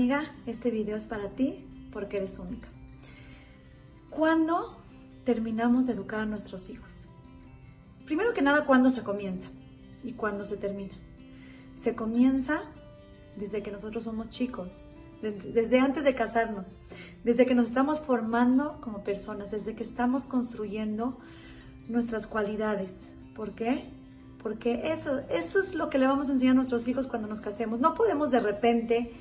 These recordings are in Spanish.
amiga, este video es para ti porque eres única. ¿Cuándo terminamos de educar a nuestros hijos? Primero que nada, ¿cuándo se comienza y cuándo se termina? Se comienza desde que nosotros somos chicos, desde antes de casarnos, desde que nos estamos formando como personas, desde que estamos construyendo nuestras cualidades. ¿Por qué? Porque eso, eso es lo que le vamos a enseñar a nuestros hijos cuando nos casemos. No podemos de repente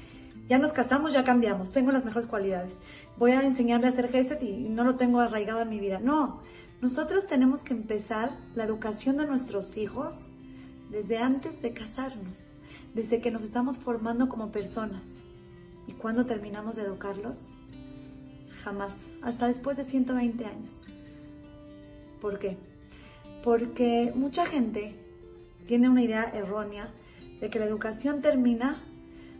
ya nos casamos, ya cambiamos, tengo las mejores cualidades. Voy a enseñarle a hacer gesed y no lo tengo arraigado en mi vida. No, nosotros tenemos que empezar la educación de nuestros hijos desde antes de casarnos, desde que nos estamos formando como personas. ¿Y cuando terminamos de educarlos? Jamás, hasta después de 120 años. ¿Por qué? Porque mucha gente tiene una idea errónea de que la educación termina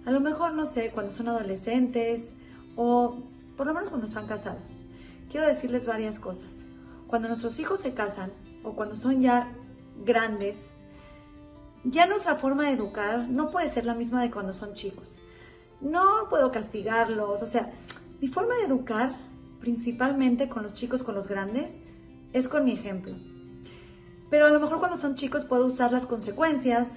a lo mejor, no sé, cuando son adolescentes o por lo menos cuando están casados. Quiero decirles varias cosas. Cuando nuestros hijos se casan o cuando son ya grandes, ya nuestra forma de educar no puede ser la misma de cuando son chicos. No puedo castigarlos, o sea, mi forma de educar, principalmente con los chicos, con los grandes, es con mi ejemplo. Pero a lo mejor cuando son chicos puedo usar las consecuencias,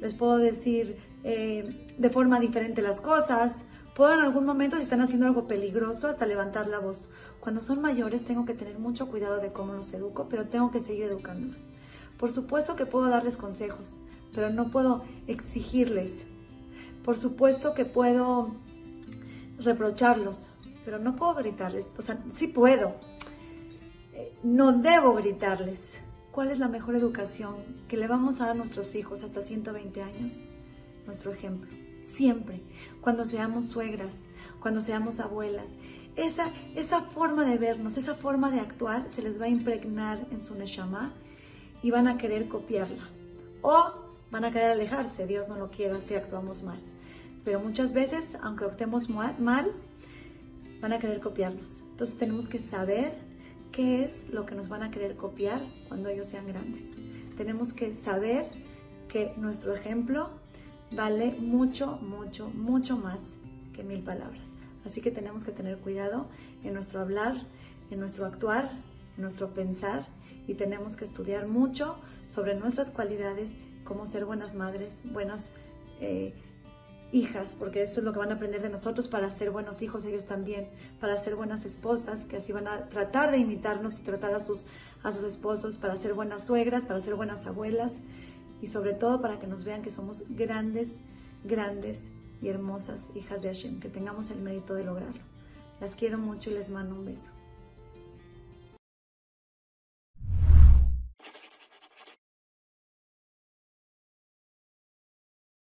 les puedo decir, eh, de forma diferente las cosas. Puedo en algún momento, si están haciendo algo peligroso, hasta levantar la voz. Cuando son mayores tengo que tener mucho cuidado de cómo los educo, pero tengo que seguir educándolos. Por supuesto que puedo darles consejos, pero no puedo exigirles. Por supuesto que puedo reprocharlos, pero no puedo gritarles. O sea, sí puedo. Eh, no debo gritarles. ¿Cuál es la mejor educación que le vamos a dar a nuestros hijos hasta 120 años? Nuestro ejemplo. Siempre, cuando seamos suegras, cuando seamos abuelas, esa, esa forma de vernos, esa forma de actuar se les va a impregnar en su neshama y van a querer copiarla. O van a querer alejarse, Dios no lo quiera si actuamos mal. Pero muchas veces, aunque optemos mal, van a querer copiarnos. Entonces tenemos que saber qué es lo que nos van a querer copiar cuando ellos sean grandes. Tenemos que saber que nuestro ejemplo vale mucho, mucho, mucho más que mil palabras. Así que tenemos que tener cuidado en nuestro hablar, en nuestro actuar, en nuestro pensar y tenemos que estudiar mucho sobre nuestras cualidades, cómo ser buenas madres, buenas eh, hijas, porque eso es lo que van a aprender de nosotros para ser buenos hijos ellos también, para ser buenas esposas, que así van a tratar de imitarnos y tratar a sus, a sus esposos, para ser buenas suegras, para ser buenas abuelas y sobre todo para que nos vean que somos grandes, grandes y hermosas hijas de Hashem, que tengamos el mérito de lograrlo. Las quiero mucho y les mando un beso.